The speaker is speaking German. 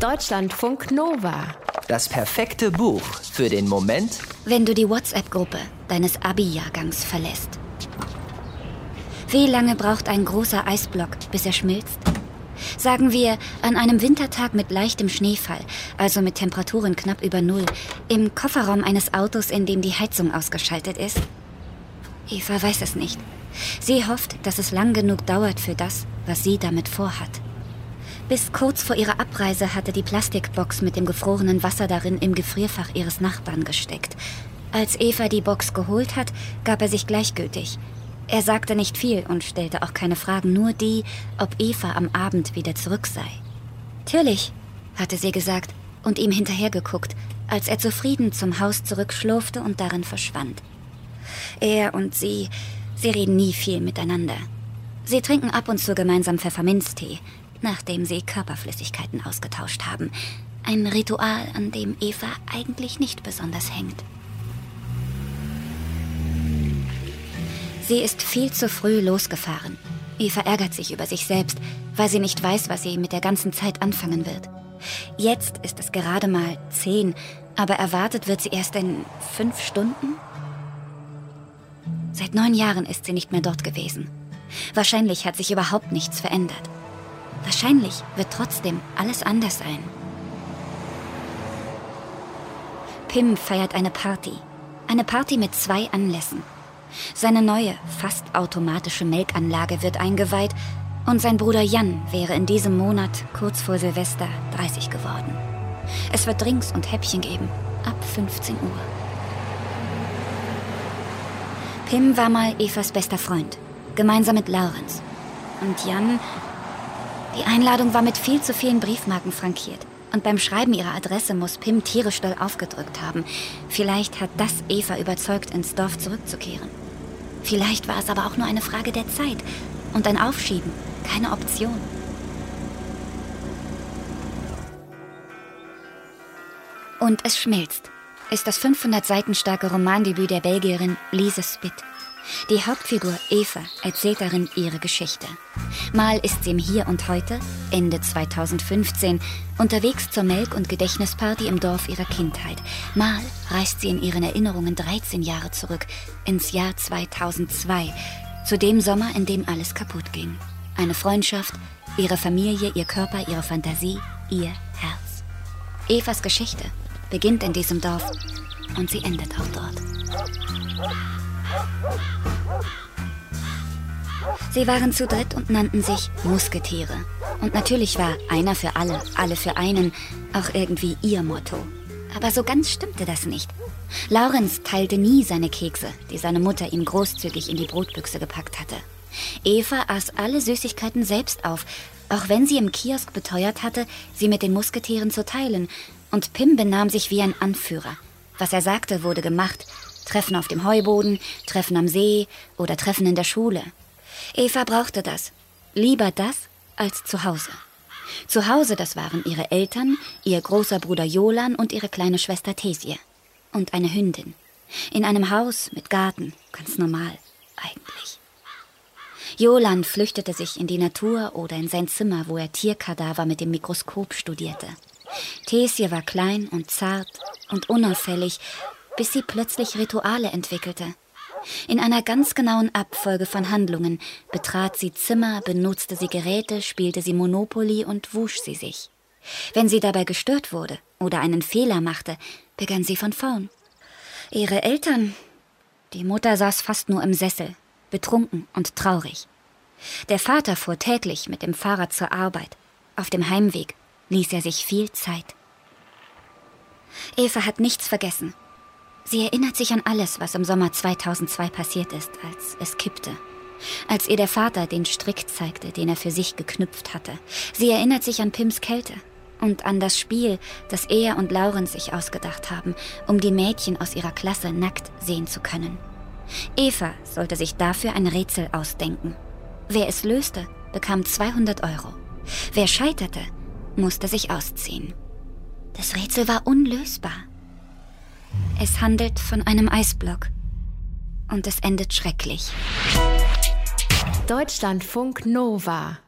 Deutschlandfunk Nova. Das perfekte Buch für den Moment, wenn du die WhatsApp-Gruppe deines Abi-Jahrgangs verlässt. Wie lange braucht ein großer Eisblock, bis er schmilzt? Sagen wir, an einem Wintertag mit leichtem Schneefall, also mit Temperaturen knapp über Null, im Kofferraum eines Autos, in dem die Heizung ausgeschaltet ist? Eva weiß es nicht. Sie hofft, dass es lang genug dauert für das, was sie damit vorhat. Bis kurz vor ihrer Abreise hatte die Plastikbox mit dem gefrorenen Wasser darin im Gefrierfach ihres Nachbarn gesteckt. Als Eva die Box geholt hat, gab er sich gleichgültig. Er sagte nicht viel und stellte auch keine Fragen, nur die, ob Eva am Abend wieder zurück sei. Natürlich, hatte sie gesagt und ihm hinterhergeguckt, als er zufrieden zum Haus zurückschlurfte und darin verschwand. Er und sie, sie reden nie viel miteinander. Sie trinken ab und zu gemeinsam Pfefferminztee, nachdem sie Körperflüssigkeiten ausgetauscht haben. Ein Ritual, an dem Eva eigentlich nicht besonders hängt. Sie ist viel zu früh losgefahren. Eva ärgert sich über sich selbst, weil sie nicht weiß, was sie mit der ganzen Zeit anfangen wird. Jetzt ist es gerade mal zehn, aber erwartet wird sie erst in fünf Stunden? Seit neun Jahren ist sie nicht mehr dort gewesen. Wahrscheinlich hat sich überhaupt nichts verändert. Wahrscheinlich wird trotzdem alles anders sein. Pim feiert eine Party. Eine Party mit zwei Anlässen. Seine neue, fast automatische Melkanlage wird eingeweiht und sein Bruder Jan wäre in diesem Monat, kurz vor Silvester, 30 geworden. Es wird Drinks und Häppchen geben, ab 15 Uhr. Pim war mal Evas bester Freund, gemeinsam mit Laurens. Und Jan die Einladung war mit viel zu vielen Briefmarken frankiert. Und beim Schreiben ihrer Adresse muss Pim tierisch doll aufgedrückt haben. Vielleicht hat das Eva überzeugt, ins Dorf zurückzukehren. Vielleicht war es aber auch nur eine Frage der Zeit und ein Aufschieben, keine Option. Und es schmilzt, ist das 500 Seiten starke Romandebüt der Belgierin Lise Spitt. Die Hauptfigur Eva erzählt darin ihre Geschichte. Mal ist sie im Hier und Heute, Ende 2015, unterwegs zur Melk- und Gedächtnisparty im Dorf ihrer Kindheit. Mal reist sie in ihren Erinnerungen 13 Jahre zurück, ins Jahr 2002, zu dem Sommer, in dem alles kaputt ging. Eine Freundschaft, ihre Familie, ihr Körper, ihre Fantasie, ihr Herz. Evas Geschichte beginnt in diesem Dorf und sie endet auch dort. Sie waren zu dritt und nannten sich Musketiere. Und natürlich war einer für alle, alle für einen auch irgendwie ihr Motto. Aber so ganz stimmte das nicht. Laurenz teilte nie seine Kekse, die seine Mutter ihm großzügig in die Brotbüchse gepackt hatte. Eva aß alle Süßigkeiten selbst auf, auch wenn sie im Kiosk beteuert hatte, sie mit den Musketieren zu teilen. Und Pim benahm sich wie ein Anführer. Was er sagte, wurde gemacht, Treffen auf dem Heuboden, Treffen am See oder Treffen in der Schule. Eva brauchte das. Lieber das als zu Hause. Zu Hause, das waren ihre Eltern, ihr großer Bruder Jolan und ihre kleine Schwester Tesie. Und eine Hündin. In einem Haus mit Garten, ganz normal, eigentlich. Jolan flüchtete sich in die Natur oder in sein Zimmer, wo er Tierkadaver mit dem Mikroskop studierte. Tesie war klein und zart und unauffällig bis sie plötzlich Rituale entwickelte. In einer ganz genauen Abfolge von Handlungen betrat sie Zimmer, benutzte sie Geräte, spielte sie Monopoly und wusch sie sich. Wenn sie dabei gestört wurde oder einen Fehler machte, begann sie von vorn. Ihre Eltern. Die Mutter saß fast nur im Sessel, betrunken und traurig. Der Vater fuhr täglich mit dem Fahrrad zur Arbeit. Auf dem Heimweg ließ er sich viel Zeit. Eva hat nichts vergessen. Sie erinnert sich an alles, was im Sommer 2002 passiert ist, als es kippte. Als ihr der Vater den Strick zeigte, den er für sich geknüpft hatte. Sie erinnert sich an Pims Kälte und an das Spiel, das er und Lauren sich ausgedacht haben, um die Mädchen aus ihrer Klasse nackt sehen zu können. Eva sollte sich dafür ein Rätsel ausdenken. Wer es löste, bekam 200 Euro. Wer scheiterte, musste sich ausziehen. Das Rätsel war unlösbar. Es handelt von einem Eisblock. Und es endet schrecklich. Deutschlandfunk Nova